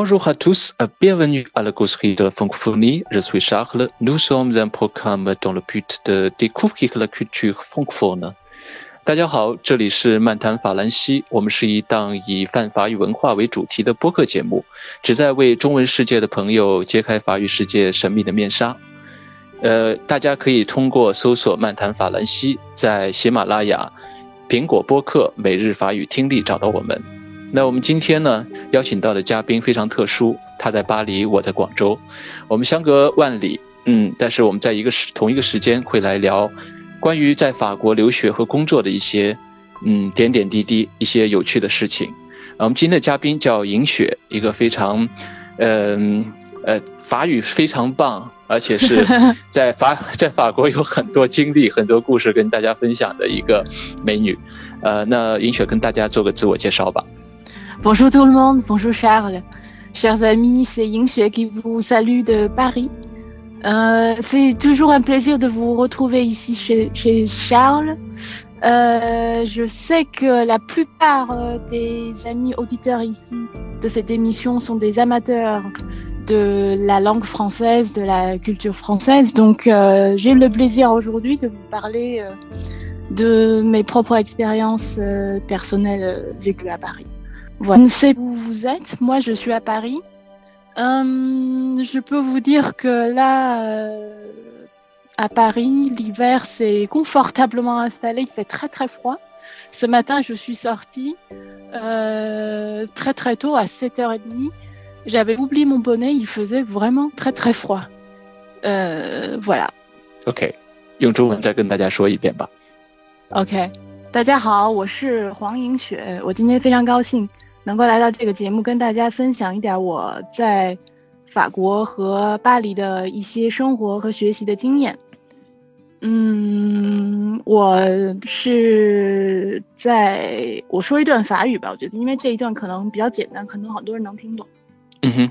Bonjour à tous, bienvenue à la causerie de la francophonie. Je suis Charles. Nous sommes un programme dans le but de découvrir la culture francophone. 大家好，这里是漫谈法兰西，我们是一档以泛法语文化为主题的播客节目，旨在为中文世界的朋友揭开法语世界神秘的面纱。呃，大家可以通过搜索“漫谈法兰西”在喜马拉雅、苹果播客、每日法语听力找到我们。那我们今天呢，邀请到的嘉宾非常特殊，他在巴黎，我在广州，我们相隔万里，嗯，但是我们在一个时同一个时间会来聊。关于在法国留学和工作的一些，嗯，点点滴滴，一些有趣的事情。我们今天的嘉宾叫尹雪，一个非常，嗯呃，法语非常棒，而且是 在法在法国有很多经历、很多故事跟大家分享的一个美女。呃，那尹雪跟大家做个自我介绍吧。Bonjour tout le monde, bonjour Charles, chers amis, c'est Ying Xue qui vous salue de Paris. Euh, c'est toujours un plaisir de vous retrouver ici chez, Charles. Euh, je sais que la plupart euh, des amis auditeurs ici de cette émission sont des amateurs de la langue française, de la culture française. Donc euh, j'ai le plaisir aujourd'hui de vous parler de mes propres expériences personnelles vécues à Paris. Voilà. Je ne sais où vous êtes. Moi, je suis à Paris. Hum, je peux vous dire que là, euh, à Paris, l'hiver s'est confortablement installé. Il fait très très froid. Ce matin, je suis sortie euh, très très tôt, à 7h30. J'avais oublié mon bonnet. Il faisait vraiment très très froid. Euh, voilà. OK，用中文再跟大家说一遍吧。 OK，大家好，我是黄莹雪，我今天非常高兴 能够来到这个节目，跟大家分享一点我在法国和巴黎的一些生活和学习的经验。嗯，我是在我说一段法语吧，我觉得因为这一段可能比较简单，可能很多人能听懂。嗯哼，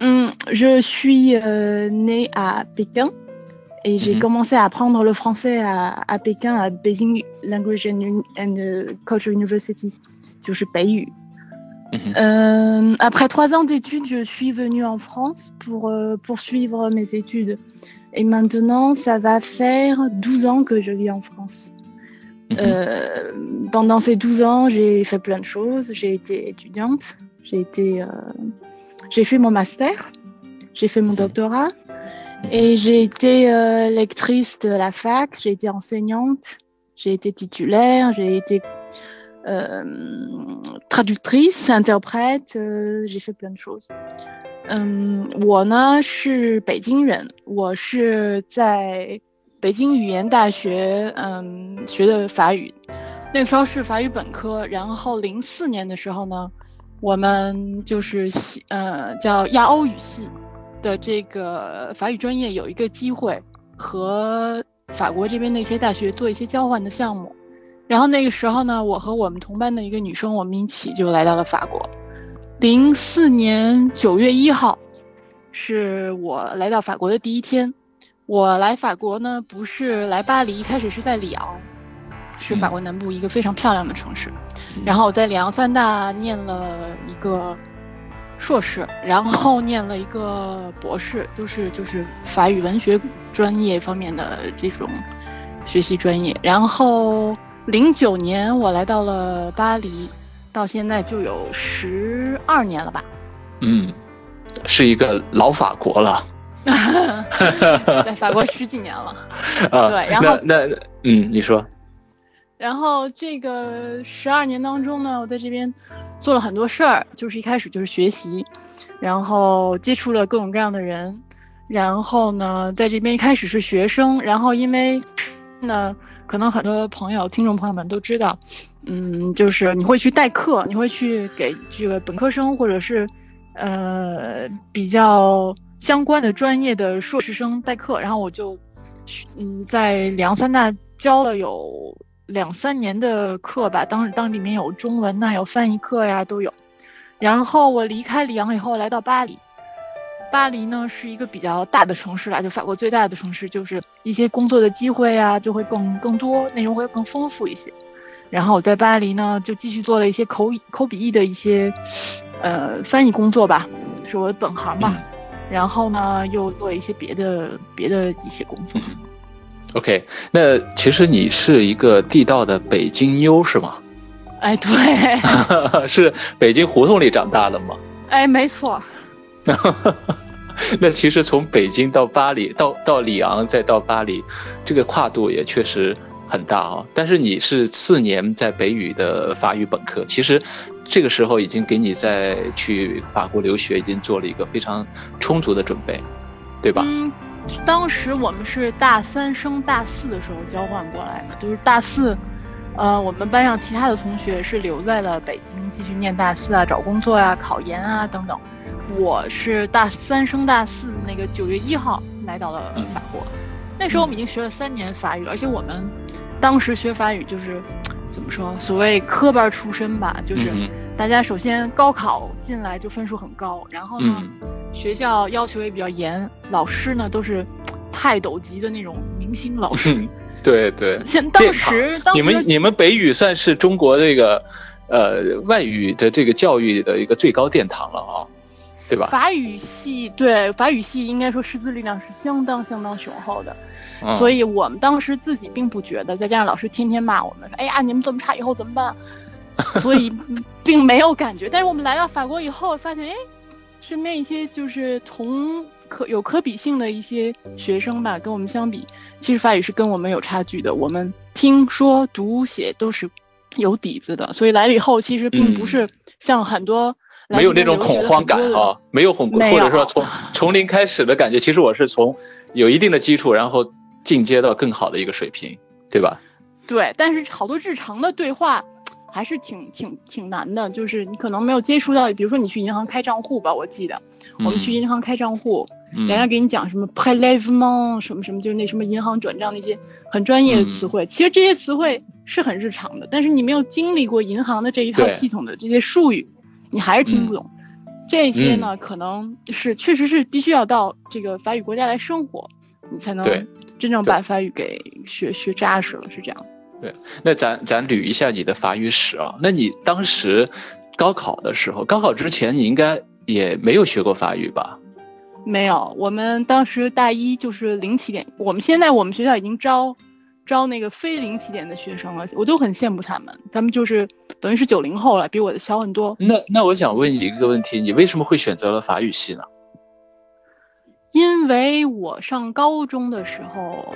嗯，Je suis euh, né à Pékin et j'ai Mhm. commencé à apprendre le français à, à Pékin à Beijing Language and, and euh, Culture University，就是北语。Mhm. Euh, après trois ans d'études, je suis venue en France pour euh, poursuivre mes études. Et maintenant, ça va faire 12 ans que je vis en France. Mhm. Euh, pendant ces 12 ans, j'ai fait plein de choses. J'ai été étudiante, j'ai été, j'ai fait mon master, j'ai fait mon mhm. doctorat, et j'ai été lectrice de la fac, j'ai été enseignante, j'ai été titulaire, j'ai été traductrice, interprète, euh, j'ai fait plein de choses. 嗯，我呢是北京人，我是在北京语言大学嗯学的法语，那个时候是法语本科，然后零四年的时候呢，我们就是系呃叫亚欧语系的这个法语专业有一个机会和法国这边的一些大学做一些交换的项目，然后那个时候呢，我和我们同班的一个女生，我们一起就来到了法国。零四年九月一号，是我来到法国的第一天。我来法国呢，不是来巴黎，一开始是在里昂，是法国南部一个非常漂亮的城市。然后我在里昂三大念了一个硕士，然后 念了一个博士，都是就是法语文学专业方面的这种学习专业。然后零九年我来到了巴黎，到现在就有十二年了吧。嗯，是一个老法国了。在法国十几年了。啊，对然后那那嗯，你说，然后这个十二年当中呢，我在这边做了很多事儿，就是一开始就是学习，然后接触了各种各样的人，然后呢，在这边一开始是学生，然后因为呢，可能很多朋友、听众朋友们都知道，嗯，就是你会去代课，你会去给这个本科生或者是呃比较相关的专业的硕士生代课，然后我就嗯在里昂三大教了有两三年的课吧，当当里面有中文呐、有翻译课呀都有。然后我离开里昂以后来到巴黎，巴黎呢是一个比较大的城市啦，就法国最大的城市，就是一些工作的机会啊就会更更多，内容会更丰富一些。然后我在巴黎呢就继续做了一些口语口笔译的一些呃翻译工作吧。是我的本行嘛。然后呢，又做一些别的别的一些工作。OK，那其实你是一个地道的北京妞是吗？哎，对，是北京胡同里长大的吗？哎，没错。那其实从北京到巴黎，到到里昂，再到巴黎，这个跨度也确实很大啊。但是你是四年在北语的法语本科，其实这个时候已经给你在去法国留学已经做了一个非常充足的准备，对吧？嗯，当时我们是大三升大四的时候交换过来的，就是大四，呃，我们班上其他的同学是留在了北京继续念大四啊，找工作啊，考研啊等等。我是大三升大四，那个九月一号来到了法国。那时候我们已经学了三年法语了，而且我们当时学法语就是怎么说，所谓科班出身吧，就是大家首先高考进来就分数很高，然后呢，学校要求也比较严，老师呢都是泰斗级的那种明星老师。对对。现当时，你们你们北语算是中国这个呃外语的这个教育的一个最高殿堂了啊。对吧？法语系对法语系应该说师资力量是相当相当雄厚的，所以我们当时自己并不觉得，再加上老师天天骂我们说：“哎呀，你们这么差，以后怎么办？” 所以并没有感觉。但是我们来到法国以后，发现哎，身边一些就是同可有可比性的一些学生吧，跟我们相比，其实法语是跟我们有差距的。我们听说读写都是有底子的，所以来了以后，其实并不是像很多。没有那种恐慌感啊，没有恐，或者说从从零开始的感觉。其实我是从有一定的基础，然后进阶到更好的一个水平，对吧？对，但是好多日常的对话还是挺挺挺难的，就是你可能没有接触到，比如说你去银行开账户吧，我记得我们去银行开账户，人家给你讲什么 prélèvement 什么什么，就是那什么银行转账那些很专业的词汇。其实这些词汇是很日常的，但是你没有经历过银行的这一套系统的这些术语。你还是听不懂，这些呢，可能是确实是必须要到这个法语国家来生活，你才能真正把法语给学学扎实了，是这样。对，那咱咱捋一下你的法语史啊。那你当时高考的时候，高考之前你应该也没有学过法语吧？没有，我们当时大一就是零起点，我们现在我们学校已经招。招那个非零起点的学生了，我都很羡慕他们，他们就是等于是九零后了，比我的小很多。那那我想问你一个问题，你为什么会选择了法语系呢？因为我上高中的时候，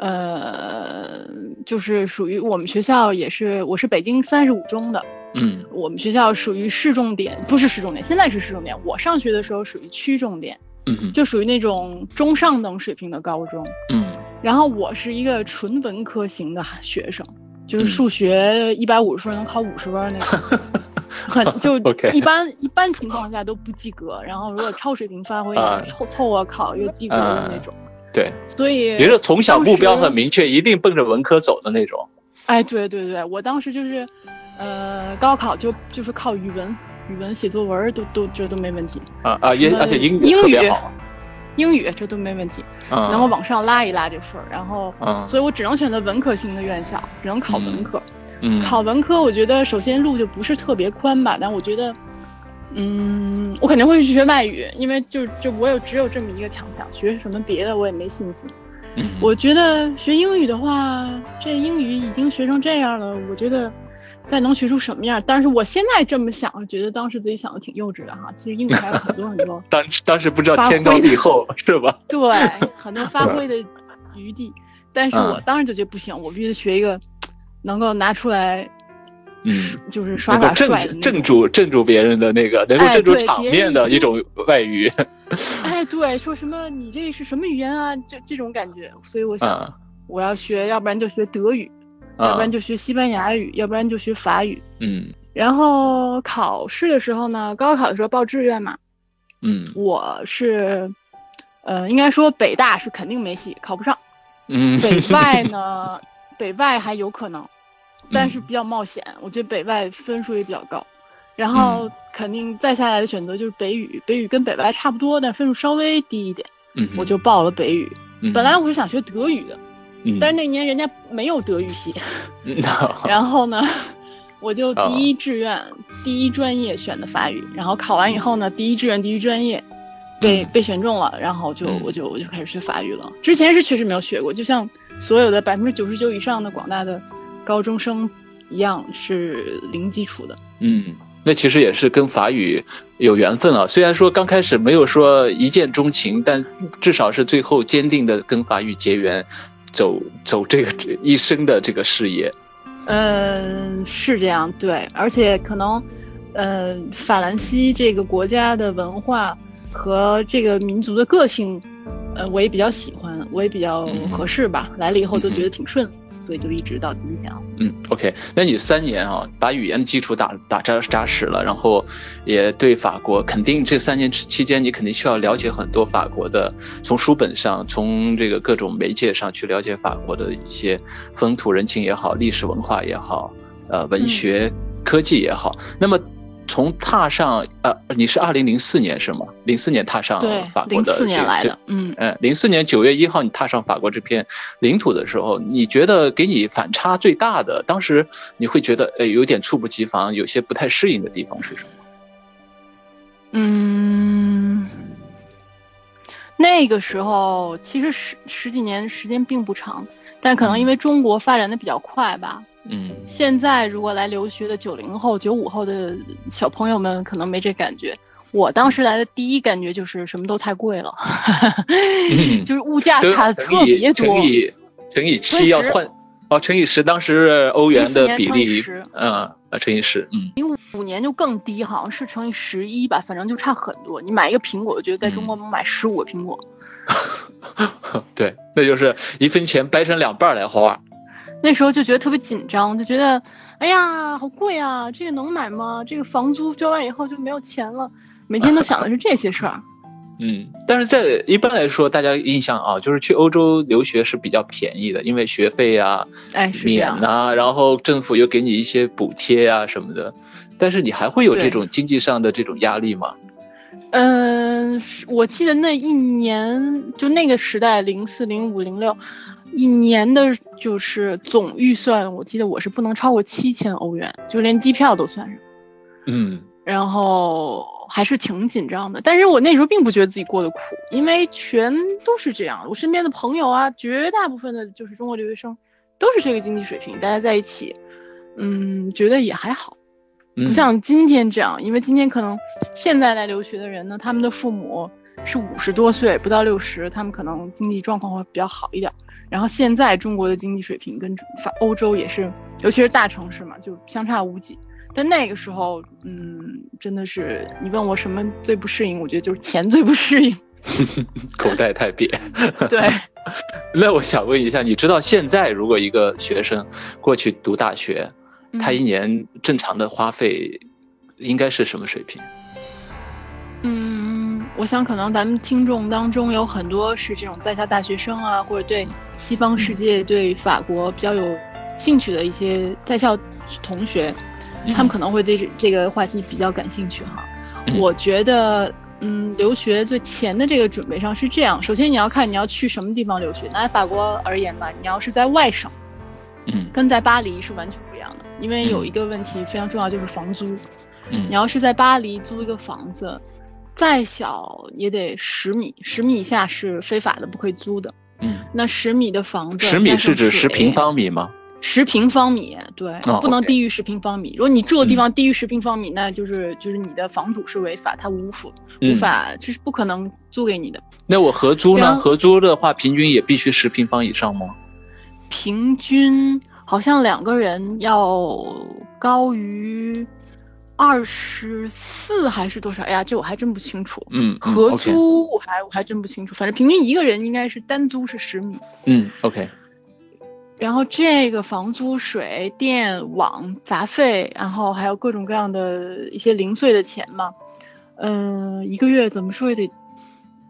呃，就是属于我们学校也是，我是北京三十五中的，嗯，我们学校属于市重点，不是市重点，现在是市重点，我上学的时候属于区重点。嗯，就属于那种中上等水平的高中。嗯，然后我是一个纯文科型的学生，就是数学一百五十分能考五十分那种，很就 一般一般情况下都不及格。然后如果超水平发挥，凑凑合考一个及格的那种。对，所以也是从小目标很明确，一定奔着文科走的那种。哎，对对对，我当时就是，呃，高考就就是靠语文。语文写作文都都这都没问题啊啊，也而且英语特别好，英语这都没问题，然后往上拉一拉这分儿，然后，所以我只能选择文科型的院校，只能考文科。嗯，考文科我觉得首先路就不是特别宽吧，但我觉得，嗯，我肯定会去学外语，因为就就我有只有这么一个强项，学什么别的我也没信心。我觉得学英语的话，这英语已经学成这样了，我觉得。再能学出什么样？但是我现在这么想，觉得当时自己想的挺幼稚的哈。其实英语还有很多很多。当当时不知道天高地厚是吧？对，很多发挥的余地。但是我当时就觉得不行，我必须学一个能够拿出来，嗯，就是耍耍帅的、镇住镇住别人的那个，能够镇住场面的一种外语。哎，对，说什么你这是什么语言啊？这这种感觉。所以我想，我要学，要不然就学德语。要不然就学西班牙语，要不然就学法语。嗯，然后考试的时候呢，高考的时候报志愿嘛。嗯，我是，呃，应该说北大是肯定没戏，考不上。嗯，北外呢，北外还有可能，但是比较冒险。我觉得北外分数也比较高，然后肯定再下来的选择就是北语，北语跟北外差不多，但分数稍微低一点。嗯，我就报了北语。本来我是想学德语的。但是那年人家没有德语系，然后呢，我就第一志愿、第一专业选的法语，然后考完以后呢，第一志愿第一专业被、被选中了，然后就、嗯我就我就开始学法语了。之前是确实没有学过，就像所有的百分之九十九以上的广大的高中生一样，是零基础的。嗯，那其实也是跟法语有缘分啊。虽然说刚开始没有说一见钟情，但至少是最后坚定的跟法语结缘，走走这个一生的这个事业。嗯，是这样，对，而且可能，呃，法兰西这个国家的文化和这个民族的个性，呃，我也比较喜欢，我也比较嗯合适吧。来了以后都觉得挺顺，所以就一直到今天了。嗯，OK，那你三年啊，把语言基础打打扎扎实了，然后也对法国肯定这三年期期间，你肯定需要了解很多法国的，从书本上，从这个各种媒介上去了解法国的一些风土人情也好，历史文化也好，呃，文学、科技也好。那么从踏上呃，你是二零零四年是吗？零四年踏上法，国零四的这这年来的，嗯。呃，零四年九月一号，你踏上法国这片领土的时候，你觉得给你反差最大的，当时你会觉得呃有点猝不及防，有些不太适应的地方是什么？嗯，那个时候其实十十几年时间并不长，但可能因为中国发展的比较快吧。嗯现在如果来留学的九零后、九五后的小朋友们可能没这感觉。我当时来的第一感觉就是什么都太贵了，嗯 就是物价差的特别多。乘以乘以七要换哦，乘以十，当时欧元的比14年乘以例10，嗯，啊，乘以十，嗯五年就更低，好像是乘以十一吧，反正就差很多。你买一个苹果，我觉得在中国能买十五个苹果。对，那就是一分钱掰成两半儿来花。那时候就觉得特别紧张，就觉得，哎呀，好贵啊，这个能买吗？这个房租交完以后就没有钱了，每天都想的是这些事儿。嗯，但是在一般来说，大家印象啊，就是去欧洲留学是比较便宜的，因为学费啊哎，是这免样。呐、然后政府又给你一些补贴啊什么的。但是你还会有这种经济上的这种压力吗？嗯、是我记得那一年，就那个时代，零四、零五、零六，一年的就是总预算，我记得我是不能超过七千欧元，就连机票都算上。嗯然后还是挺紧张的，但是我那时候并不觉得自己过得苦，因为全都是这样。我身边的朋友啊，绝大部分的就是中国留学生，都是这个经济水平，大家在一起，嗯，觉得也还好，嗯，不像今天这样，因为今天可能现在来留学的人呢，他们的父母是五十多岁，不到六十，他们可能经济状况会比较好一点。然后现在中国的经济水平跟法欧洲也是，尤其是大城市嘛，就相差无几。但那个时候，嗯，真的是你问我什么最不适应，我觉得就是钱最不适应。口袋太瘪。对，那我想问一下，你知道现在如果一个学生过去读大学，他一年正常的花费应该是什么水平？嗯，我想可能咱们听众当中有很多是这种在校大学生啊，或者对西方世界、对法国比较有兴趣的一些在校同学，嗯他们可能会对这这个话题比较感兴趣哈。嗯我觉得，嗯，留学最前的这个准备上是这样：首先你要看你要去什么地方留学。拿法国而言吧，你要是在外省，嗯跟在巴黎是完全不一样的，因为有一个问题非常重要，就是房租。嗯你要是在巴黎租一个房子，再小也得十米，十米以下是非法的，不可以租的。嗯，那十米的房子，十米是指十平，方米吗？十平方米，对，哦不能低于十平方米。如果你住的地方低于十平方米，那就是就是你的房主是违法，他无法无嗯，法，就是不可能租给你的。那我合租呢？合租的话，平均也必须十平方以上吗？平均好像两个人要高于二十四还是多少？哎呀，这我还真不清楚。嗯，嗯合租我还我还真不清楚，反正平均一个人应该是单租是十米，嗯，OK，然后这个房租、水电网杂费，然后还有各种各样的一些零碎的钱嘛，嗯、一个月怎么说也得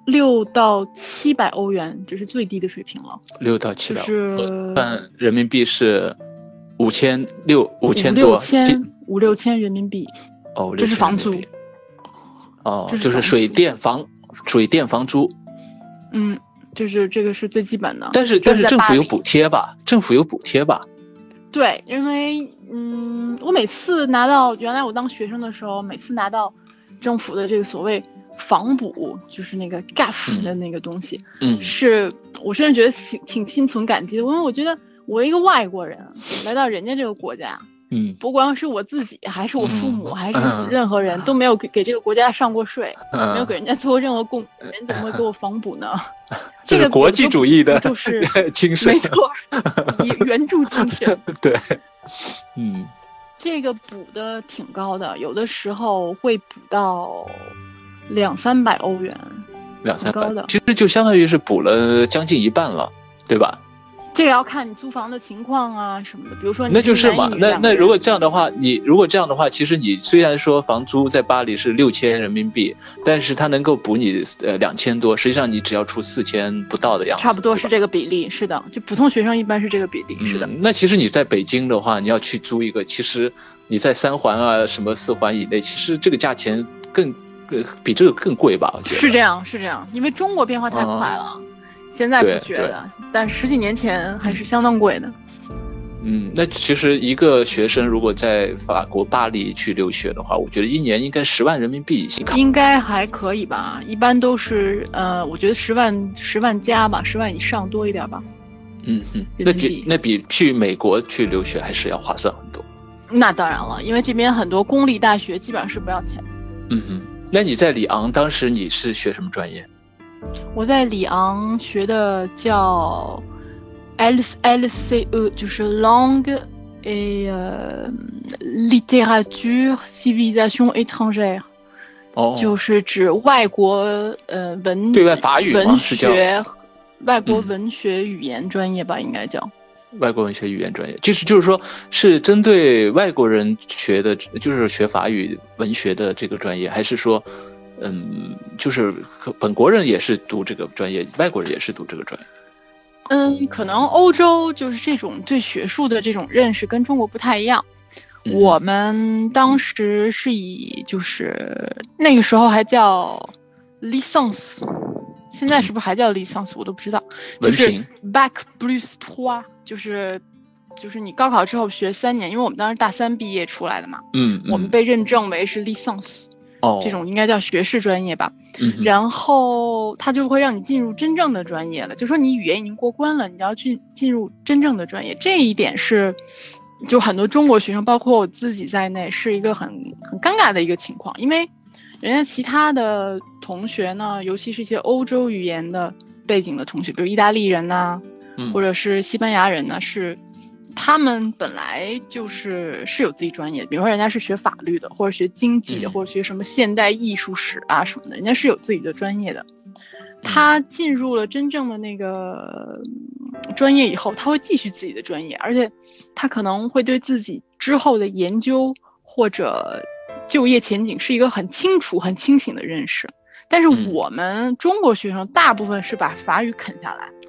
六到七百欧元，这是最低的水平了，六到七百，就是算人民币是五千六五五千多，六千五六千人民币，哦，这是房租。哦，就是水电房水电房租，嗯，就是这个是最基本的。但是但是政府有补贴吧？政府有补贴吧？对，因为嗯，我每次拿到原来我当学生的时候，每次拿到政府的这个所谓房补，就是那个 GAF 的那个东西，嗯是我甚至觉得挺挺心存感激的，因为我觉得我一个外国人来到人家这个国家，嗯不光是我自己，还是我父母，嗯还是嗯任何人都没有给给这个国家上过税，没有嗯给人家做过任何贡，人怎么会给我房补呢？这个国际主义的就是 精神没，错，援援助精神。对，嗯这个补的挺高的，有的时候会补到两三百欧元。两三百的，其实就相当于是补了将近一半了，对吧？这个要看你租房的情况啊什么的，比如说你那就是嘛那那如果这样的话，你如果这样的话，其实你虽然说房租在巴黎是六千人民币，但是它能够补你呃两千多，实际上你只要出四千不到的样子，差不多是这个比例，是的，就普通学生一般是这个比例，是的。嗯，那其实你在北京的话，你要去租一个，其实你在三环啊、什么四环以内，其实这个价钱更呃比这个更贵吧？我觉得。是这样，是这样，因为中国变化太快了，现在不觉得，但十几年前还是相当贵的。嗯，那其实一个学生如果在法国巴黎去留学的话，我觉得一年应该十万人民币。应该还可以吧，一般都是呃，我觉得十万十万加吧，十万以上多一点吧。嗯嗯，人民币那比那比去美国去留学还是要划算很多。那当然了，因为这边很多公立大学基本上是不要钱的。嗯哼，那你在里昂当时你是学什么专业？我在里昂学的叫 L L C E，就是 Langue et 呃 Littérature Civilisation étrangère，、哦，就是指外国呃文对外法语文学外国嗯文学语言专业吧，应该叫。外国文学语言专业，就是就是说是针对外国人学的，就是学法语文学的这个专业，还是说，嗯，就是本国人也是读这个专业，外国人也是读这个专业？嗯，可能欧洲就是这种对学术的这种认识跟中国不太一样。嗯我们当时是以就是那个时候还叫 licence，现在是不是还叫 licence 我都不知道。就是 bac plus trois，就是就是你高考之后学三年，因为我们当时大三毕业出来的嘛，嗯，嗯我们被认证为是 licence，、哦。这种应该叫学士专业吧。嗯然后他就会让你进入真正的专业了，就说你语言已经过关了，你要去进入真正的专业，这一点是，就很多中国学生，包括我自己在内，是一个很很尴尬的一个情况，因为人家其他的同学呢，尤其是一些欧洲语言的背景的同学，比如意大利人呐、嗯。或者是西班牙人呢，是他们本来就是是有自己专业的，比如说人家是学法律的，或者学经济的，嗯或者学什么现代艺术史啊什么的，人家是有自己的专业的。他进入了真正的那个嗯专业以后，他会继续自己的专业，而且他可能会对自己之后的研究或者就业前景是一个很清楚、很清醒的认识。但是嗯我们中国学生大部分是把法语啃下来，嗯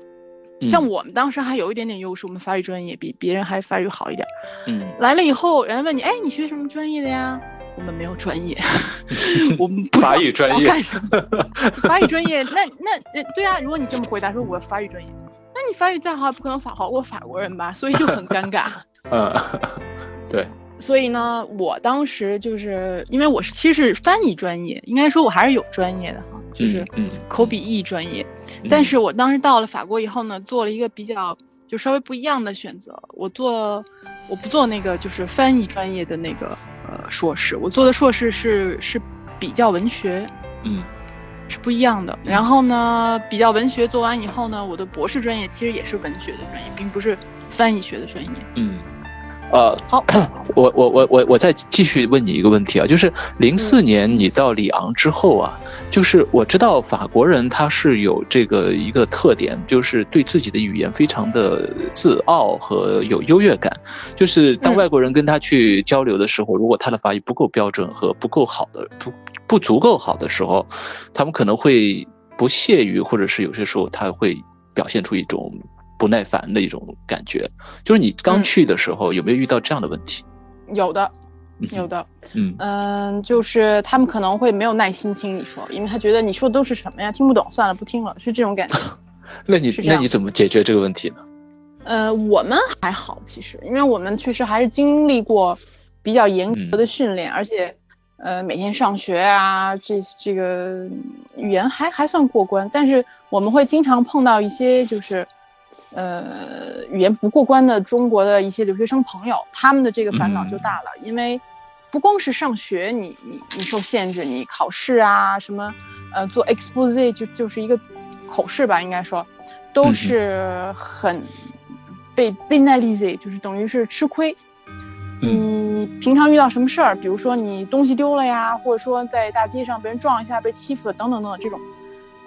像我们当时还有一点点优势，我们法语专业比别人还法语好一点。嗯来了以后，人家问你，哎，你学什么专业的呀？我们没有专业，我们不法语专业要干什么。法语专业，那那呃对啊，如果你这么回答说我法语专业，那你法语再好也不可能法好过法国人吧？所以就很尴尬。嗯，对，所以呢，我当时就是因为我是其实是翻译专业，应该说我还是有专业的哈，就是口笔译专业。嗯但是我当时到了法国以后呢，做了一个比较就稍微不一样的选择，我做我不做那个就是翻译专业的那个呃硕士，我做的硕士是是比较文学，嗯。是不一样的。然后呢，比较文学做完以后呢，我的博士专业其实也是文学的专业，并不是翻译学的专业。嗯，呃，好，我我我我我再继续问你一个问题啊，就是零四年你到里昂之后啊，就是我知道法国人他是有这个一个特点，就是对自己的语言非常的自傲和有优越感，就是当嗯。外国人跟他去交流的时候，如果他的法语不够标准和不够好的不不足够好的时候，他们可能会不屑于，或者是有些时候他会表现出一种不耐烦的一种感觉。就是你刚嗯去的时候，有没有遇到这样的问题？有的，有的。嗯嗯，就是他们可能会没有耐心听你说，因为他觉得你说的都是什么呀，听不懂，算了，不听了，是这种感觉。那你那你怎么解决这个问题呢？呃，我们还好，其实，因为我们确实还是经历过比较严格的训练，而且呃每天上学啊，这这个语言还还算过关，但是我们会经常碰到一些就是呃语言不过关的中国的一些留学生朋友，他们的这个烦恼就大了，因为不光是上学你你你受限制，你考试啊什么呃做 expose 就就是一个口试吧，应该说都是很。被被 n a l i z 就是等于是吃亏。你平常遇到什么事儿，比如说你东西丢了呀，或者说在大街上被人撞一下被欺负了等等等等这种，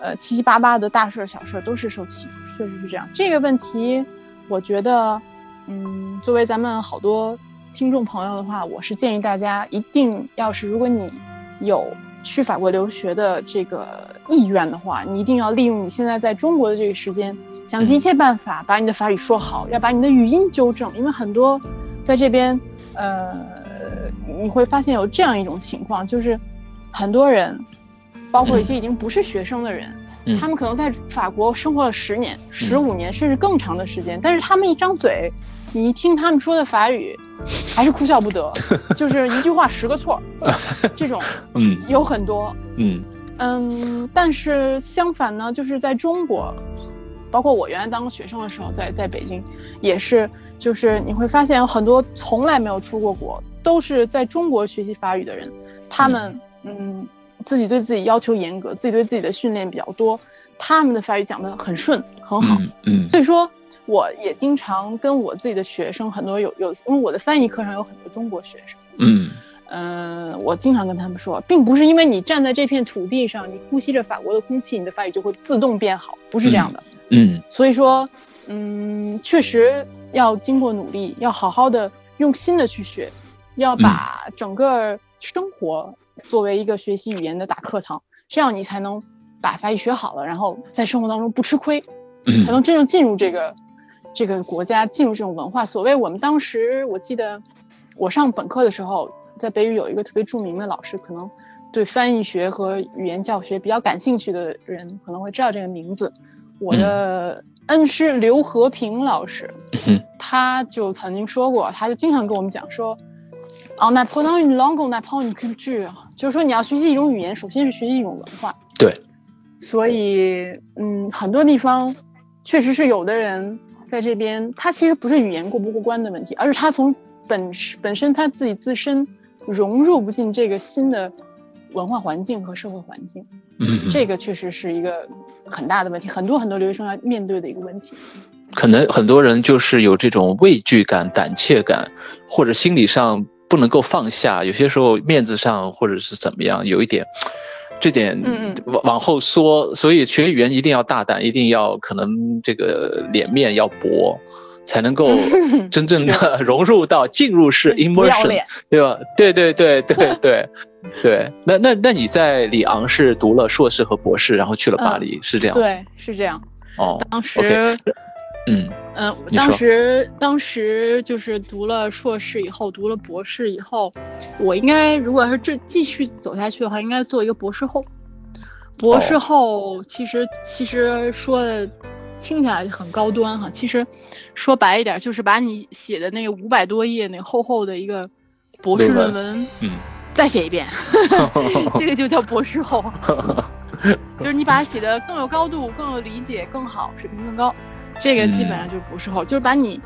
呃七七八八的大事小事都是受欺负，确实是这样。这个问题，我觉得，嗯，作为咱们好多听众朋友的话，我是建议大家一定要是，如果你有去法国留学的这个意愿的话，你一定要利用你现在在中国的这个时间。想尽一切办法把你的法语说好，要把你的语音纠正，因为很多在这边，呃，你会发现有这样一种情况，就是很多人，包括一些已经不是学生的人，他们可能在法国生活了十年、十五年甚至更长的时间，但是他们一张嘴，你一听他们说的法语，还是哭笑不得，就是一句话十个错，这种，嗯，有很多，嗯。嗯，但是相反呢，就是在中国。包括我原来当学生的时候，在在北京，也是，就是你会发现有很多从来没有出过国，都是在中国学习法语的人，他们嗯，自己对自己要求严格，自己对自己的训练比较多，他们的法语讲得很顺，很好，嗯，所以说我也经常跟我自己的学生，很多有有，因为我的翻译课上有很多中国学生，嗯。嗯，我经常跟他们说，并不是因为你站在这片土地上，你呼吸着法国的空气，你的法语就会自动变好，不是这样的。嗯，所以说，嗯，确实要经过努力，要好好的用心的去学，要把整个生活作为一个学习语言的大课堂，这样你才能把法语学好了，然后在生活当中不吃亏，才能真正进入这个这个国家，进入这种文化。所谓我们当时，我记得我上本科的时候，在北语有一个特别著名的老师，可能对翻译学和语言教学比较感兴趣的人可能会知道这个名字。我的恩师刘和平老师，他就曾经说过，他就经常跟我们讲说，啊，那 p r e n o n langue, na p r e n culture，就是说你要学习一种语言，首先是学习一种文化。对。所以，嗯，很多地方确实是有的人在这边，他其实不是语言过不过关的问题，而是他从本本身他自己自身融入不进这个新的文化环境和社会环境。嗯。这个确实是一个。很大的问题，很多很多留学生要面对的一个问题。可能很多人就是有这种畏惧感、胆怯感，或者心理上不能够放下，有些时候面子上或者是怎么样，有一点，这点往往后缩。所以学语言一定要大胆，一定要可能这个脸面要薄。才能够真正的融入到进入式 immersion，对吧？对对对对对对。那那那你在里昂是读了硕士和博士，然后去了巴黎，是这样？对，是这样。哦，当时，嗯嗯，当时当时就是读了硕士以后，读了博士以后，我应该如果是这继续走下去的话，应该做一个博士后。博士后其实其实说的。听起来很高端哈，其实说白一点，就是把你写的那个五百多页那厚厚的一个博士论文，嗯，再写一遍，这个就叫博士后，就是你把它写的更有高度、更有理解、更好、水平更高，这个基本上就不是后，就是把你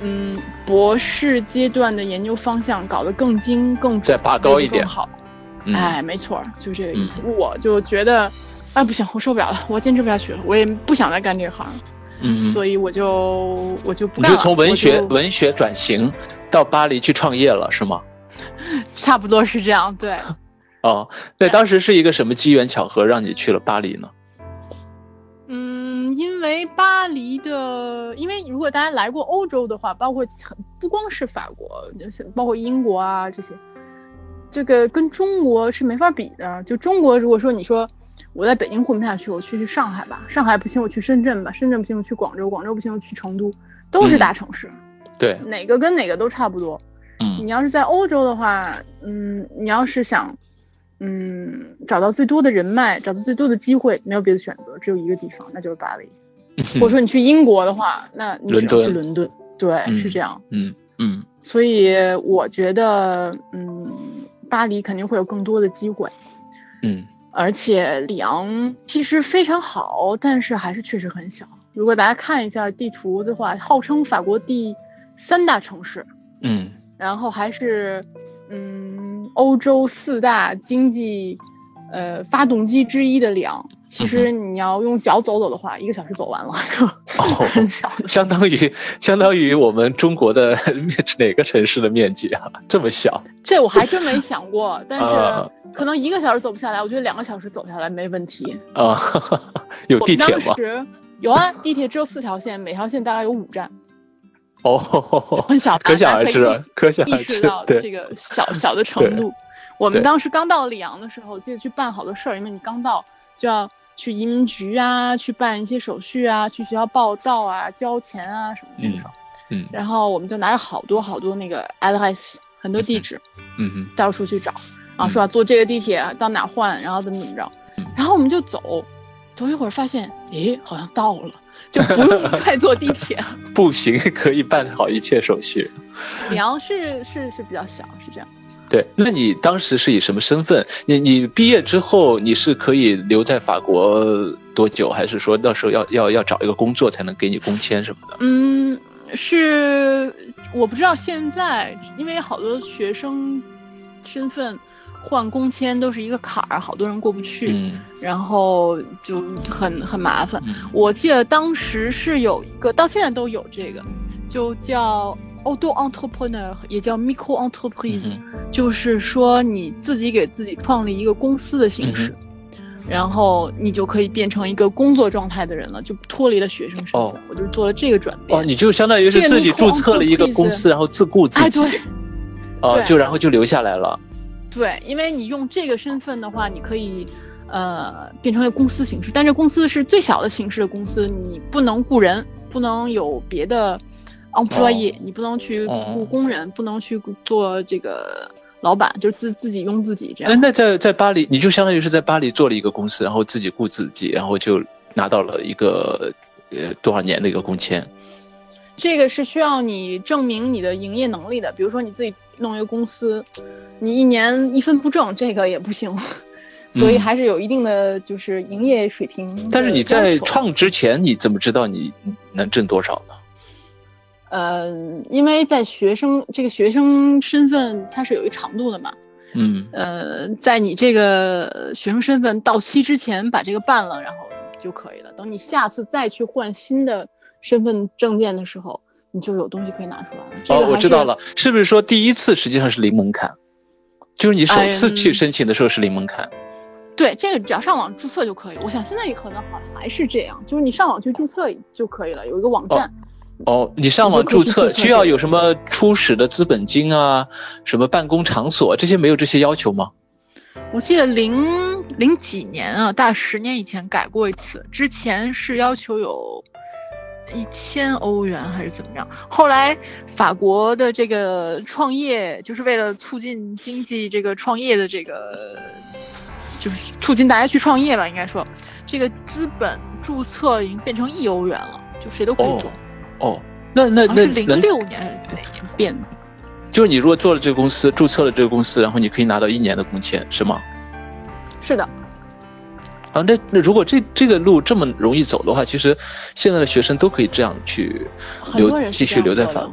嗯博士阶段的研究方向搞得更精、更再拔高一点，好，哎，没错，就这个意思，我就觉得。哎，不行，我受不了了，我坚持不下去了，我也不想再干这行，嗯，所以我就我就不干了。就从文学文学转型到巴黎去创业了，是吗？差不多是这样，对。哦，对，当时是一个什么机缘巧合让你去了巴黎呢？嗯，因为巴黎的，因为如果大家来过欧洲的话，包括不光是法国，包括英国啊这些，这个跟中国是没法比的。就中国，如果说你说。我在北京混不下去，我去去上海吧。上海不行，我去深圳吧。深圳不行，我去广州。广州不行，我去成都。都是大城市，对，哪个跟哪个都差不多。嗯，你要是在欧洲的话，嗯，你要是想，嗯，找到最多的人脉，找到最多的机会，没有别的选择，只有一个地方，那就是巴黎。或者说你去英国的话，那你只能去伦敦。对，是这样。嗯嗯。所以我觉得，嗯，巴黎肯定会有更多的机会。嗯，而且里昂其实非常好，但是还是确实很小。如果大家看一下地图的话，号称法国第三大城市，嗯，然后还是嗯欧洲四大经济呃发动机之一的里昂。其实你要用脚走走的话，一个小时走完了，就 很小，相当于相当于我们中国的 哪个城市的面积啊？这么小？这我还真没想过，但是可能一个小时走不下来，我觉得两个小时走下来没问题。啊，有地铁吗？有啊，地铁只有四条线，每条线大概有五站。哦，很小，可想而知，可想而知，这个小小的程度。我们当时刚到里昂的时候，记得去办好多事儿，因为你刚到就要。去移民局啊，去办一些手续啊，去学校报到啊，交钱啊什么那种。嗯。然后我们就拿着好多好多那个 address，很多地址。嗯哼。到处去找，然后说要坐这个地铁到哪换，然后怎么怎么着。然后我们就走，走一会儿发现，诶，好像到了，就不用再坐地铁。步行可以办好一切手续。里昂是是是比较小，是这样。对，那你当时是以什么身份？你你毕业之后你是可以留在法国多久？还是说到时候要要要找一个工作才能给你工签什么的？嗯，是我不知道现在，因为好多学生身份换工签都是一个坎儿，好多人过不去，然后就很很麻烦。我记得当时是有一个，到现在都有这个，就叫。Auto entrepreneur 也叫 micro entreprise，就是说你自己给自己创立一个公司的形式，然后你就可以变成一个工作状态的人了，就脱离了学生身份。我就做了这个转变。哦，你就相当于是自己注册了一个公司，然后自雇自己。哦，就然后就留下来了。对，因为你用这个身份的话，你可以呃变成一个公司形式，但这公司是最小的形式的公司，你不能雇人，不能有别的。employee，你不能去雇工人，不能去做这个老板，就是自自己用自己这样。哎，那在在巴黎，你就相当于是在巴黎做了一个公司，然后自己雇自己，然后就拿到了一个呃多少年的一个工签。这个是需要你证明你的营业能力的，比如说你自己弄一个公司，你一年一分不挣，这个也不行。所以还是有一定的就是营业水平。但是你在创之前，你怎么知道你能挣多少呢？呃，因为在学生这个学生身份，它是有一长度的嘛。嗯。呃，在你这个学生身份到期之前把这个办了，然后就可以了。等你下次再去换新的身份证件的时候，你就有东西可以拿出来了。哦，我知道了，是不是说第一次实际上是零门槛？就是你首次去申请的时候是零门槛。对，这个只要上网注册就可以。我想现在可能好像还是这样，就是你上网去注册就可以了，有一个网站。哦，你上网注册需要有什么初始的资本金啊？什么办公场所这些没有这些要求吗？我记得零零几年啊，大十年以前改过一次，之前是要求有一千欧元还是怎么样？后来法国的这个创业就是为了促进经济，这个创业的这个就是促进大家去创业吧，应该说这个资本注册已经变成一欧元了，就谁都可以做。哦，那那那是零六年还是哪年变的？就是你如果做了这个公司，注册了这个公司，然后你可以拿到一年的工签，是吗？是的。啊，那那如果这这个路这么容易走的话，其实现在的学生都可以这样去留继续留在法国。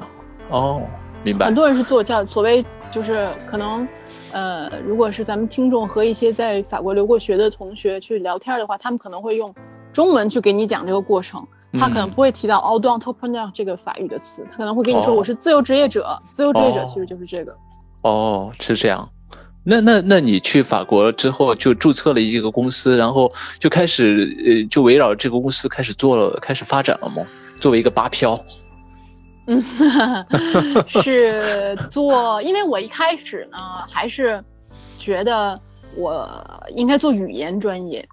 哦，明白。很多人是做叫所谓就是可能呃，如果是咱们听众和一些在法国留过学的同学去聊天的话，他们可能会用中文去给你讲这个过程。他可能不会提到 auto entrepreneur 这个法语的词，他可能会跟你说我是自由职业者，自由职业者其实就是这个。哦，是这样。那那那你去法国之后就注册了一个公司，然后就开始呃就围绕这个公司开始做了，开始发展了吗？作为一个八漂。嗯，是做，因为我一开始呢还是觉得我应该做语言专业。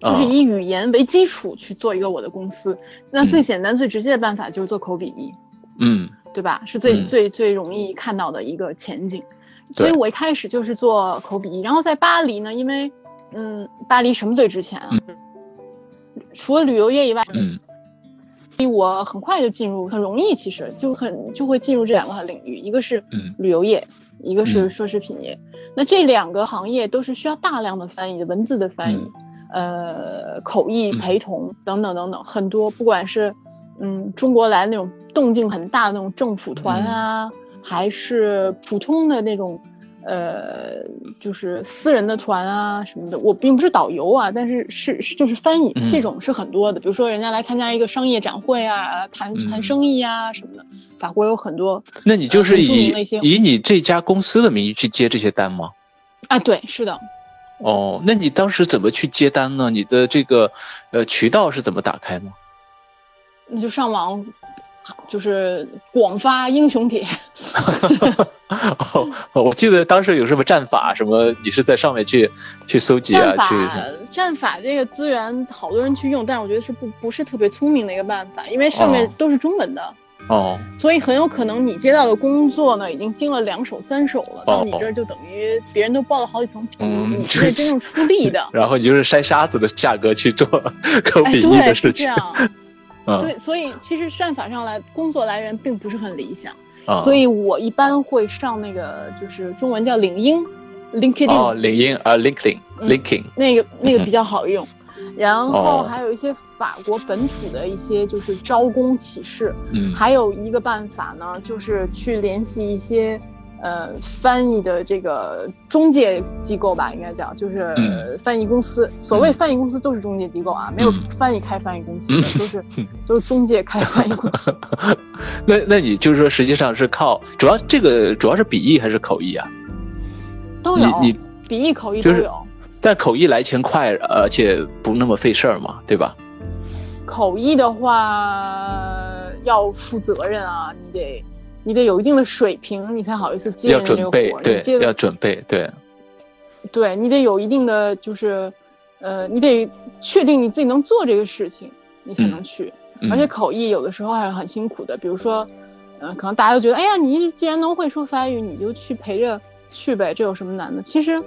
就是以语言为基础去做一个我的公司，那最简单最直接的办法就是做口笔译，嗯，对吧？是最最最容易看到的一个前景。所以我一开始就是做口笔译，然后在巴黎呢，因为嗯，巴黎什么最值钱啊？除了旅游业以外，嗯，我很快就进入，很容易，其实就很就会进入这两个领域，一个是旅游业，一个是奢侈品业。那这两个行业都是需要大量的翻译，文字的翻译，呃，口译陪同等等等等，很多，不管是嗯中国来那种动静很大的那种政府团啊，还是普通的那种。呃，就是私人的团啊什么的，我并不是导游啊，但是是是就是翻译这种是很多的。比如说人家来参加一个商业展会啊，谈谈生意啊什么的，法国有很多。那你就是以以你这家公司的名义去接这些单吗？啊，对，是的。哦，那你当时怎么去接单呢？你的这个呃渠道是怎么打开呢？你就上网。就是广发英雄帖，我记得当时有什么战法什么，你是在上面去去搜集啊？去战法这个资源好多人去用，但是我觉得是不不是特别聪明的一个办法，因为上面都是中文的哦，所以很有可能你接到的工作呢已经经了两手三手了，到你这儿就等于别人都报了好几层皮，你是真正出力的，然后你就是筛沙子的价格去做口笔译的事情。对，所以其实算法上来工作来源并不是很理想，所以我一般会上那个就是中文叫领英，LinkedIn。哦，领英啊，LinkedIn，LinkedIn 那个那个比较好用，然后还有一些法国本土的一些就是招工启事，嗯，还有一个办法呢，就是去联系一些。呃，翻译的这个中介机构吧，应该叫就是翻译公司。所谓翻译公司都是中介机构啊，没有翻译开翻译公司的，都是都是中介开翻译公司。那那你就是说，实际上是靠主要这个主要是笔译还是口译啊？都有，你笔译口译都有。但口译来钱快，而且不那么费事儿嘛，对吧？口译的话要负责任啊，你得。你得有一定的水平，你才好意思接人这个活。对，要准备，对，对你得有一定的，就是，呃，你得确定你自己能做这个事情，你才能去。而且口译有的时候还是很辛苦的，比如说，嗯，可能大家都觉得，哎呀，你既然能会说法语，你就去陪着去呗，这有什么难的？其实，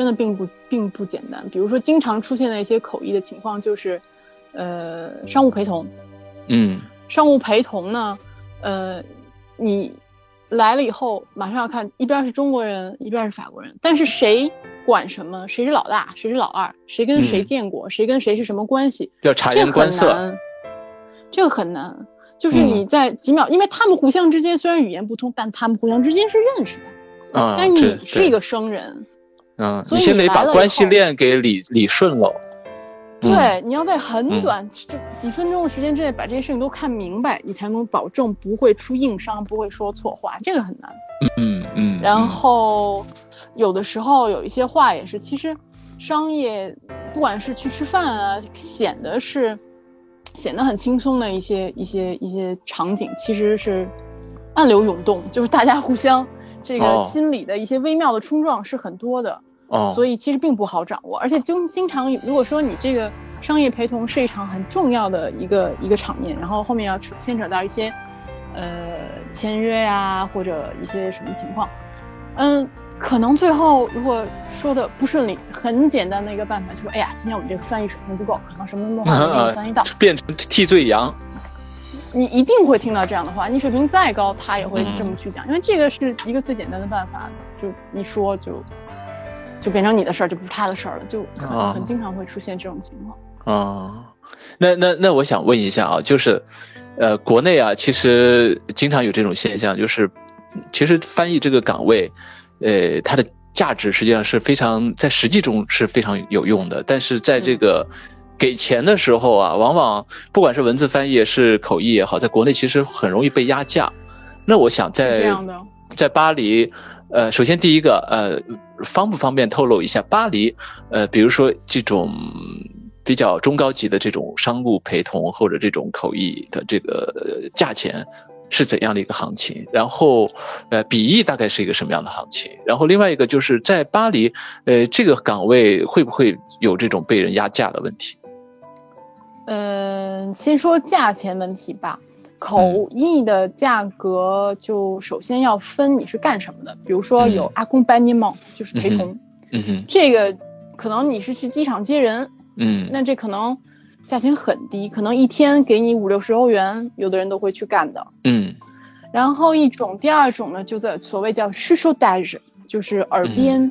真的并不并不简单。比如说，经常出现的一些口译的情况就是，呃，商务陪同。嗯，商务陪同呢，呃。你来了以后，马上要看一边是中国人，一边是法国人，但是谁管什么？谁是老大？谁是老二？谁跟谁见过？谁跟谁是什么关系？要察言观色。这个很难，就是你在几秒，因为他们互相之间虽然语言不通，但他们互相之间是认识的。啊，但是你是一个生人。嗯，你先得把关系链给理理顺了。对，你要在很短这几分钟的时间之内把这些事情都看明白，你才能保证不会出硬伤，不会说错话，这个很难。嗯嗯。然后有的时候有一些话也是，其实商业不管是去吃饭啊，显得是显得很轻松的一些一些一些场景，其实是暗流涌动，就是大家互相这个心理的一些微妙的冲撞是很多的。哦，所以其实并不好掌握，而且经经常如果说你这个商业陪同是一场很重要的一个一个场面，然后后面要牵扯到一些呃签约呀或者一些什么情况，嗯，可能最后如果说的不顺利，很简单的一个办法就是，哎呀，今天我们这个翻译水平不够，可能什么什么话没有翻译到，变成替罪羊。你一定会听到这样的话，你水平再高，他也会这么去讲，因为这个是一个最简单的办法，就一说就。就变成你的事儿，就不是他的事儿了，就很很经常会出现这种情况。啊，那那那我想问一下啊，就是，呃，国内啊，其实经常有这种现象，就是其实翻译这个岗位，呃，它的价值实际上是非常在实际中是非常有用的，但是在这个给钱的时候啊，往往不管是文字翻译是口译也好，在国内其实很容易被压价。那我想在在巴黎。呃，首先第一个，呃，方不方便透露一下巴黎，呃，比如说这种比较中高级的这种商务陪同或者这种口译的这个价钱是怎样的一个行情？然后，呃，笔译大概是一个什么样的行情？然后另外一个就是在巴黎，呃，这个岗位会不会有这种被人压价的问题？嗯，先说价钱问题吧。口译的价格就首先要分你是干什么的，比如说有阿公班尼梦，就是陪同，嗯哼，这个可能你是去机场接人，嗯，那这可能价钱很低，可能一天给你五六十欧元，有的人都会去干的。嗯。然后一种，第二种呢，就在所谓叫 s h u s h o d a g e 就是耳边、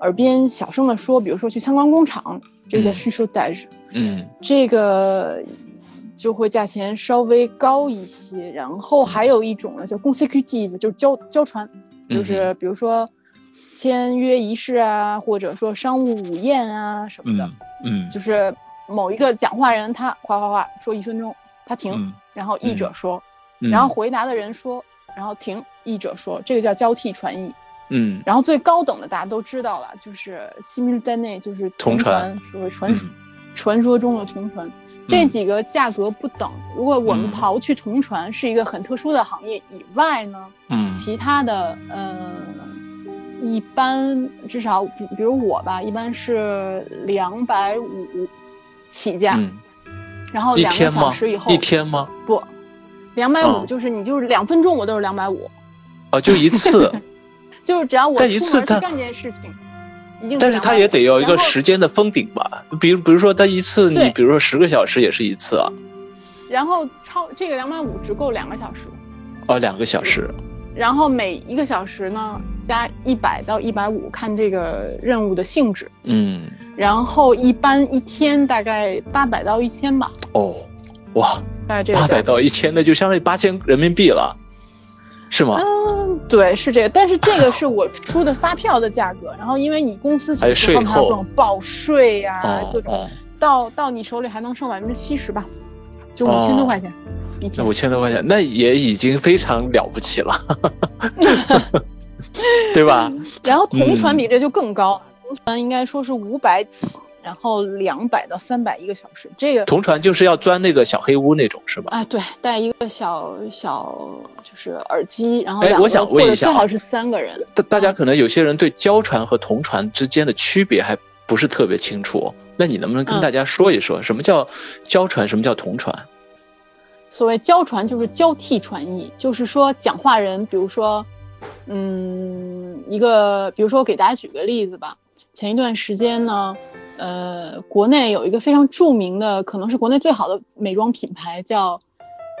耳边小声的说，比如说去参观工厂，这个叫嗯。s h u s h o d a g e 嗯。这个就会价钱稍微高一些。然后还有一种呢，叫 consecutive，就是交交传，就是比如说签约仪式啊，或者说商务午宴啊什么的，嗯嗯。就是某一个讲话人他哗哗哗说一分钟，他停，嗯。然后译者说，嗯，然后回答的人说，然后停，译者说，这个叫交替传译。嗯。然后最高等的大家都知道了，就是 simultaneous，就是同传传，所谓传说、嗯。传说中的同传。这几个价格不等。如果我们嗯刨去同传是一个很特殊的行业以外呢，嗯其他的，呃，一般至少比比如我吧，一般是两百五起价，嗯，然后两个小时以？后一天吗？不，两百哦五就是你就是两分钟我都是两百五，哦，就一次，就是只要我出门去干这件事情，一定但是他也得要一个时间的封顶吧？比如比如说他一次，你比如说十个小时也是一次啊，然后超这个两百五只够两个小时，哦，两个小时，然后每一个小时呢加一百到一百五，看这个任务的性质。嗯，然后一般一天大概八百到一千吧，哦，哇，大概这个八百。到一千，那就相当于八千人民币了，是吗？嗯，对，是这个，但是这个是我出的发票的价格，然后因为你公司还有税后面还有后各种报税呀、哦各种哦，到到你手里还能剩百分之七十吧，就五千多块钱、一天那五。千多块钱，那也已经非常了不起了，对吧？然后同传嗯比这就更高，同传应该说是五百起，然后两百到三百一个小时，这个同传就是要钻那个小黑屋那种，是吧？啊，对，带一个小小就是耳机，然后哎我想问一下最好是三个人。大大家可能有些人对交传和同传之间的区别还不是特别清楚哦，那你能不能跟嗯大家说一说，什么叫交传，什么叫同传？所谓交传就是交替传译，就是说讲话人，比如说，嗯，一个，比如说我给大家举个例子吧，前一段时间呢，呃，国内有一个非常著名的，可能是国内最好的美妆品牌，叫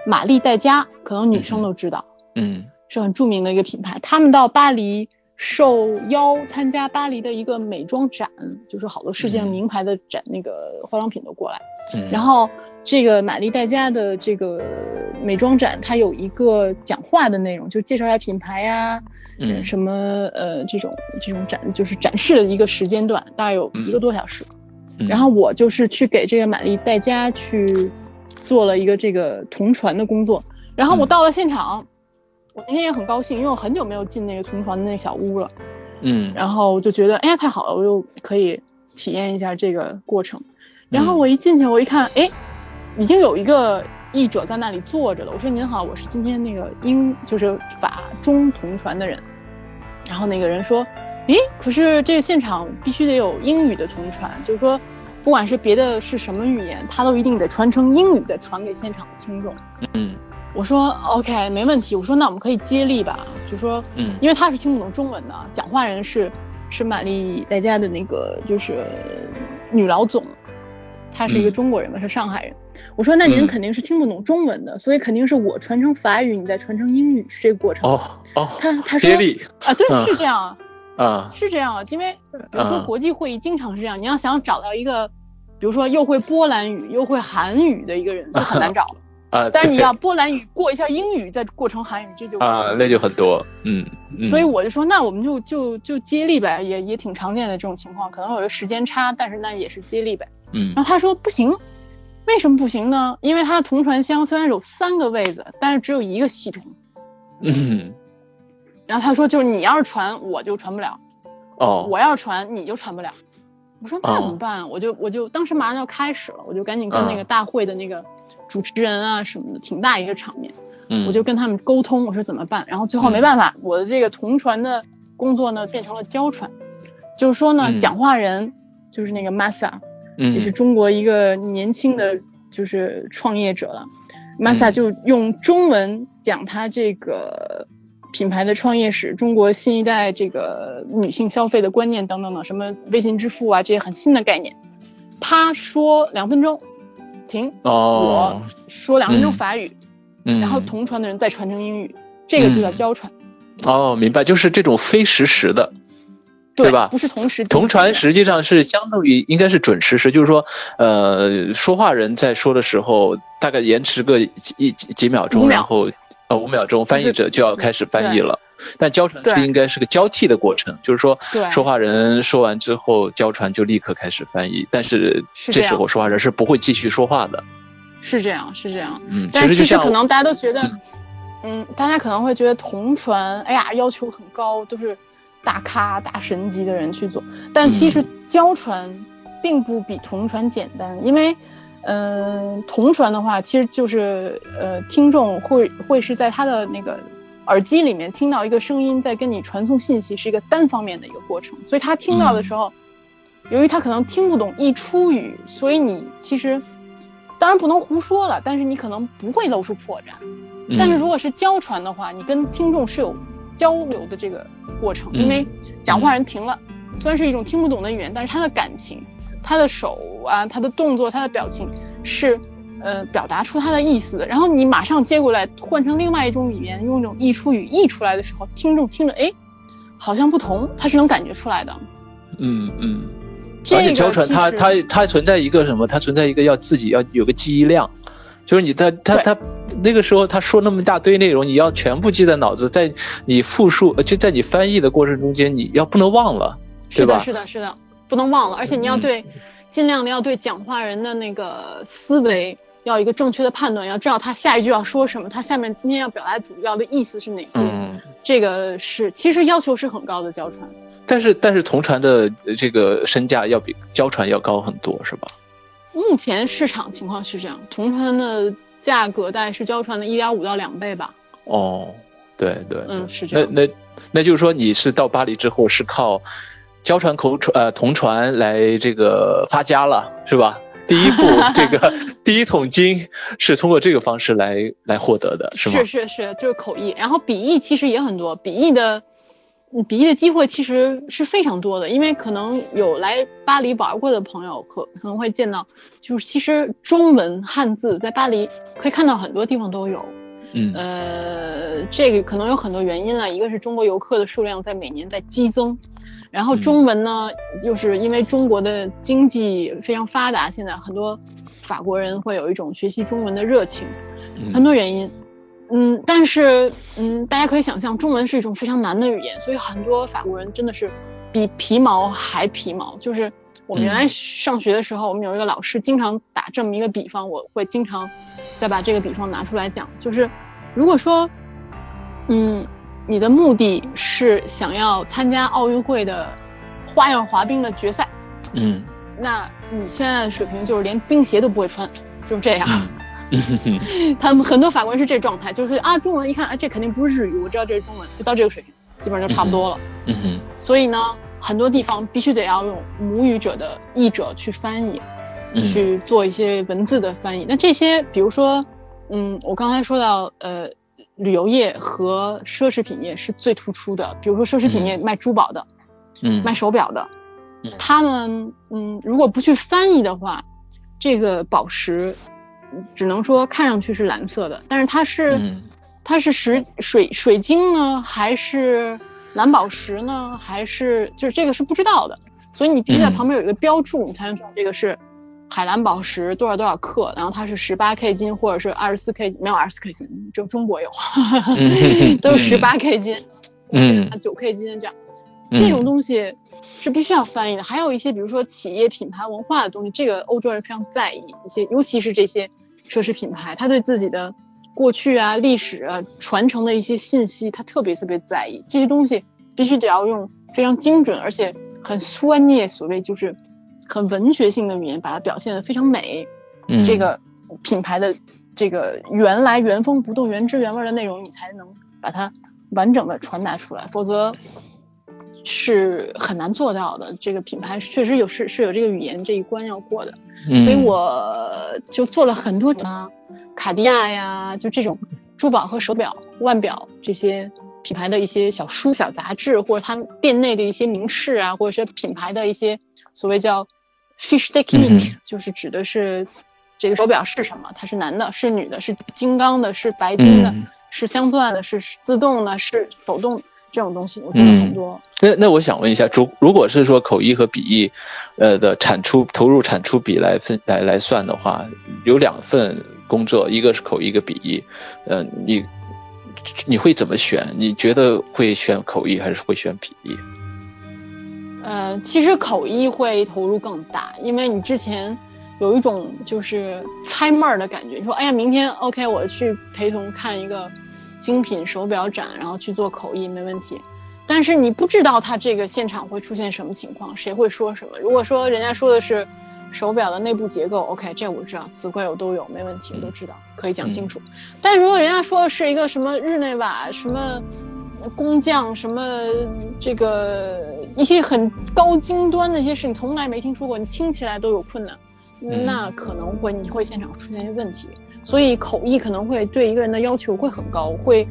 玛丽黛佳，可能女生都知道，嗯是很著名的一个品牌。他们到巴黎受邀参加巴黎的一个美妆展，就是好多世界嗯名牌的展，那个化妆品都过来。嗯，然后这个玛丽黛佳的这个美妆展，它有一个讲话的内容，就介绍一下品牌呀、嗯什么呃这种这种展，就是展示的一个时间段，大概有一个多小时。嗯然后我就是去给这个玛丽黛佳去做了一个这个同传的工作。然后我嗯到了现场，我那天也很高兴，因为我很久没有进那个同传的那小屋了。嗯然后我就觉得，哎呀，太好了，我又可以体验一下这个过程。然后嗯我一进去，我一看，哎，已经有一个译者在那里坐着了。我说您好，我是今天那个英就是法中同传的人。然后那个人说，诶，可是这个现场必须得有英语的同传，就是说，不管是别的是什么语言，他都一定得传成英语的传给现场的听众。嗯我说 OK，没问题。我说那我们可以接力吧，就说，嗯因为他是听不懂中文的，讲话人是是玛丽黛佳的那个就是女老总，她是一个嗯中国人嘛，是上海人。我说那您嗯肯定是听不懂中文的，所以肯定是我传承法语，你再传承英语，是这个过程。哦哦，他他说接力啊，对，嗯是这样啊，啊是这样啊，因为比如说嗯国际会议经常是这样，你要想找到一个，比如说又会波兰语又会韩语的一个人，就很难找了。啊，但是你要波兰语过一下英语，再过成韩语，这就啊，那就很多，嗯，嗯所以我就说，那我们就就就接力呗，也也挺常见的这种情况，可能有个时间差，但是那也是接力呗。嗯然后他说不行，为什么不行呢？因为它的同传箱虽然有三个位子，但是只有一个系统。嗯然后他说，就是你要是传，我就传不了；哦，我要传，你就传不了。我说那哦怎么办？我就我就当时马上要开始了，我就赶紧跟那个嗯大会的那个主持人啊什么的，挺大一个场面。嗯我就跟他们沟通，我说怎么办，然后最后没办法，我的这个同传的工作呢变成了交传，就是说呢，嗯讲话人就是那个 Masa，、嗯也是中国一个年轻的就是创业者了，Masa 嗯。就用中文讲他这个品牌的创业史，中国新一代这个女性消费的观念等等等，什么微信支付啊这些很新的概念，他说两分钟，停，哦，我说两分钟嗯。法语，嗯，然后同传的人再传成英语，这个就叫嗯。交传，哦，明白，就是这种非实时的。对吧不是同时同传实际上是相当于应该是准实时，就是说，呃，说话人在说的时候，大概延迟个几一几几秒钟，秒然后呃五秒钟，翻译者就要开始翻译了。但交传是应该是个交替的过程，就是说说话人说完之后，交传就立刻开始翻译，但是这时候说话人是不会继续说话的。是这样是这样，嗯，但是实就像其实可能大家都觉得嗯，嗯，大家可能会觉得同传，哎呀，要求很高，都是大咖大神级的人去做，但其嗯实交传并不比同传简单，因为。嗯，同传的话，其实就是呃，听众会会是在他的那个耳机里面听到一个声音在跟你传送信息，是一个单方面的一个过程，所以他听到的时候，由于他可能听不懂一出语，所以你其实当然不能胡说了，但是你可能不会露出破绽。嗯但是如果是交传的话，你跟听众是有交流的这个过程，因为讲话人停了，虽然是一种听不懂的语言，但是他的感情、他的手啊、他的动作、他的表情是呃表达出他的意思的。然后你马上接过来，换成另外一种语言，用一种溢出语溢出来的时候，听众听着，哎，好像不同，他是能感觉出来的。嗯嗯，这个而且交传其实它它它存在一个什么？它存在一个要自己要有个记忆量，就是你他他他那个时候他说那么大堆内容，你要全部记在脑子，在你复述呃就在你翻译的过程中间，你要不能忘了，是的，对吧？是的，是的，不能忘了，而且你要嗯对，尽量的要对讲话人的那个思维要一个正确的判断，要知道他下一句要说什么，他下面今天要表达主要的意思是哪些。嗯，这个是其实要求是很高的交传。但是但是同传的呃这个身价要比交传要高很多，是吧？目前市场情况是这样，同传的价格大概是交传的一点五到两倍吧。哦，对对，嗯，是这样。那那那就是说你是到巴黎之后是靠交传口传呃同传来这个发家了，是吧？第一步 这个第一桶金是通过这个方式来来获得的，是吗？是是是，就是口译，然后笔译其实也很多，笔译的，嗯笔译的机会其实是非常多的，因为可能有来巴黎玩过的朋友可可能会见到，就是其实中文汉字在巴黎可以看到很多地方都有，嗯呃，这个可能有很多原因了，一个是中国游客的数量在每年在激增，然后嗯中文呢，又是因为中国的经济非常发达，现在很多法国人会有一种学习中文的热情，嗯很多原因。嗯，但是嗯，大家可以想象，中文是一种非常难的语言，所以很多法国人真的是比皮毛还皮毛。就是我们原来嗯上学的时候，我们有一个老师经常打这么一个比方，我会经常再把这个比方拿出来讲，就是如果说，嗯，你的目的是想要参加奥运会的花样滑冰的决赛，嗯那你现在的水平就是连冰鞋都不会穿，就是这样。他们很多法国人是这状态，就是啊，中文一看，啊，这肯定不是日语，我知道这是中文，就到这个水平，基本上就差不多了。嗯哼所以呢，很多地方必须得要用母语者的译者去翻译，嗯去做一些文字的翻译。那这些，比如说，嗯，我刚才说到，呃，旅游业和奢侈品业是最突出的。比如说奢侈品业卖珠宝的，嗯卖手表的嗯，他们，嗯，如果不去翻译的话，这个宝石只能说看上去是蓝色的，但是它是。嗯。它是石水水晶呢，还是蓝宝石呢，还是就是这个是不知道的，所以你必须在嗯。旁边有一个标注，你才能知道这个是海蓝宝石多少多少克，然后它是十八 K 金或者是二十四 K，没有二十四 K 金，只有中国有，嗯。都是十八 K 金，嗯。九 K 金这样，嗯。这种东西是必须要翻译的。还有一些比如说企业品牌文化的东西，这个欧洲人非常在意一些，尤其是这些奢侈品牌，他对自己的过去啊、历史啊、传承的一些信息，他特别特别在意。这些东西必须得要用非常精准，而且很专业，所谓就是很文学性的语言，把它表现得非常美。嗯这个品牌的这个原来原封不动、原汁原味的内容，你才能把它完整的传达出来，否则是很难做到的。这个品牌确实有是是有这个语言这一关要过的，嗯。所以我就做了很多啊，卡地亚呀，就这种珠宝和手表、腕表这些品牌的一些小书、小杂志，或者他们店内的一些名士啊，或者是品牌的一些所谓叫 fish technique，、嗯就是指的是这个手表是什么，它是男的，是女的，是金刚的，是白金的，嗯。是镶钻的，是自动的，是手动这种东西，我觉得很多。那那我想问一下，如如果是说口译和笔译，呃的产出投入产出比来分来来算的话，有两份工作，一个是口译，一个笔译，呃，你你会怎么选？你觉得会选口译还是会选笔译？呃，其实口译会投入更大，因为你之前有一种就是猜闷儿的感觉。你说，哎呀，明天 OK，我去陪同看一个精品手表展，然后去做口译没问题。但是你不知道他这个现场会出现什么情况，谁会说什么。如果说人家说的是手表的内部结构，OK，这我知道，词汇我都有，没问题，我都知道，可以讲清楚。但如果人家说的是一个什么日内瓦什么工匠什么这个一些很高精端的一些事，你从来没听说过，你听起来都有困难，嗯那可能会你会现场出现一些问题。所以口译可能会对一个人的要求会很高，会，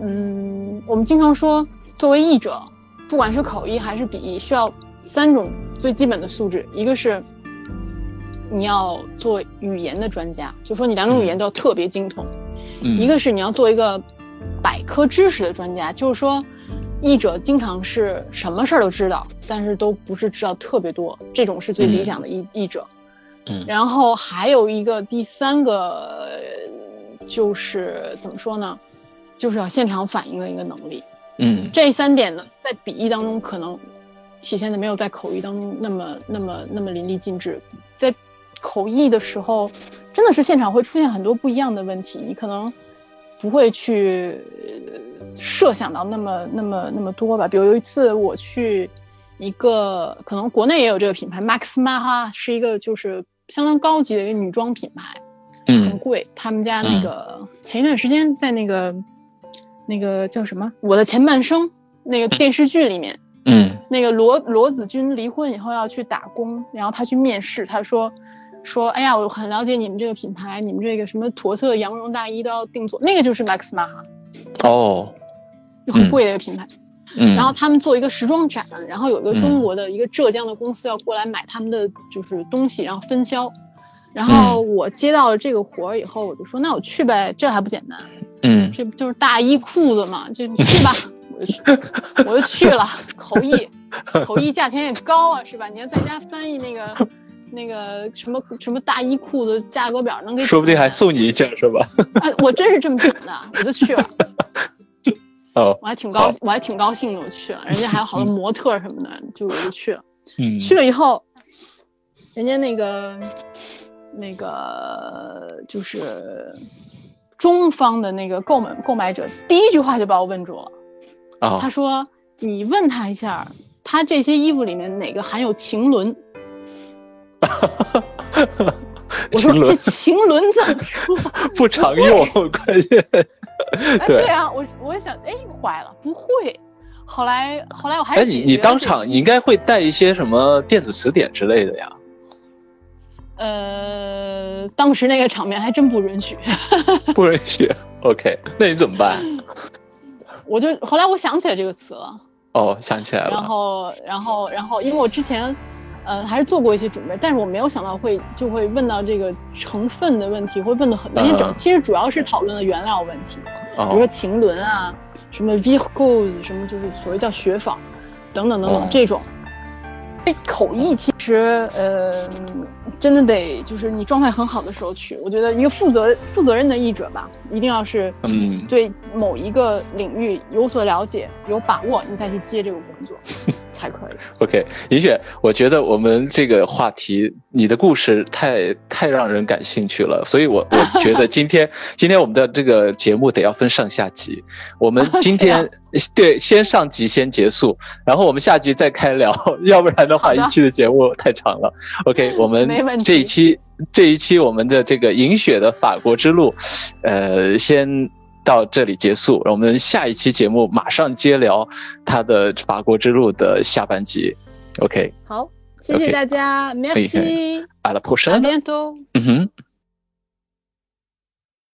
嗯，我们经常说，作为译者，不管是口译还是笔译，需要三种最基本的素质，一个是你要做语言的专家，就说你两种语言都要特别精通。嗯，一个是你要做一个百科知识的专家，就是说，译者经常是什么事儿都知道，但是都不是知道特别多，这种是最理想的译、译者。嗯然后还有一个第三个，呃就是怎么说呢，就是要现场反应的一个能力。嗯这三点呢，在笔译当中可能体现的没有在口译当中那么那么那么淋漓尽致。在口译的时候，真的是现场会出现很多不一样的问题，你可能不会去呃设想到那么那么那么多吧。比如有一次我去一个，可能国内也有这个品牌，Max Maha 是一个就是相当高级的一个女装品牌。很嗯贵。他们家那个前一段时间在那个那个叫什么《我的前半生》那个电视剧里面，嗯那个罗罗子君离婚以后要去打工，然后他去面试，他说说哎呀，我很了解你们这个品牌，你们这个什么驼色羊绒大衣都要定做，那个就是 Max Mara，哦就很贵的一个品牌。嗯，然后他们做一个时装展，然后有一个中国的一个浙江的公司要过来买他们的就是东西，然后分销。然后我接到了这个活儿以后，我就说那我去呗，这还不简单？嗯这不就是大衣裤子嘛，就你去吧，我就去，我就去了。口译，口译价钱也高啊，是吧？你要在家翻译那个 那个什么什么大衣裤子价格表，能给说不定还送你一件是吧？啊，我真是这么想的，我就去了。哦，我还挺高，我还挺高兴的，我去了，人家还有好多模特什么的，就我就去了。嗯去了以后，人家那个那个就是中方的那个购买购买者，第一句话就把我问住了。啊他啊说：“你问他一下，他这些衣服里面哪个含有腈纶？” 我说：“这秦伦腈纶怎么说？” 不常用，关键 哎，对对啊，我我想，哎，坏了，不会。后来后来我还哎，你你当场你应该会带一些什么电子词典之类的呀？呃，当时那个场面还真不允许。不允许。OK，那你怎么办？我就后来我想起来这个词了，哦，想起来了然。后然后然后，因为我之前呃还是做过一些准备，但是我没有想到会就会问到这个成分的问题，会问的很那些整嗯，其实主要是讨论的原料问题，比如说哦，腈纶啊，什么 viscose，什么就是所谓叫雪纺，等等等等哦。这种。这口译其实呃真的得就是你状态很好的时候去，我觉得一个负责负责任的译者吧，一定要是嗯。对某一个领域有所了解、有把握，你再去接这个工作 才可以。OK，尹雪，我觉得我们这个话题，你的故事太太让人感兴趣了，所以我我觉得今天今天我们的这个节目得要分上下集。我们今天、对先上集先结束，然后我们下集再开聊，要不然的话一期的节目太长了。OK，我们这一期这一期我们的这个尹雪的法国之路，呃，先到这里结束。我们下一期节目马上接聊他的法国之路的下半集。OK，好，谢谢大家嘿，Merci，à la prochaine。bientôt。嗯哼。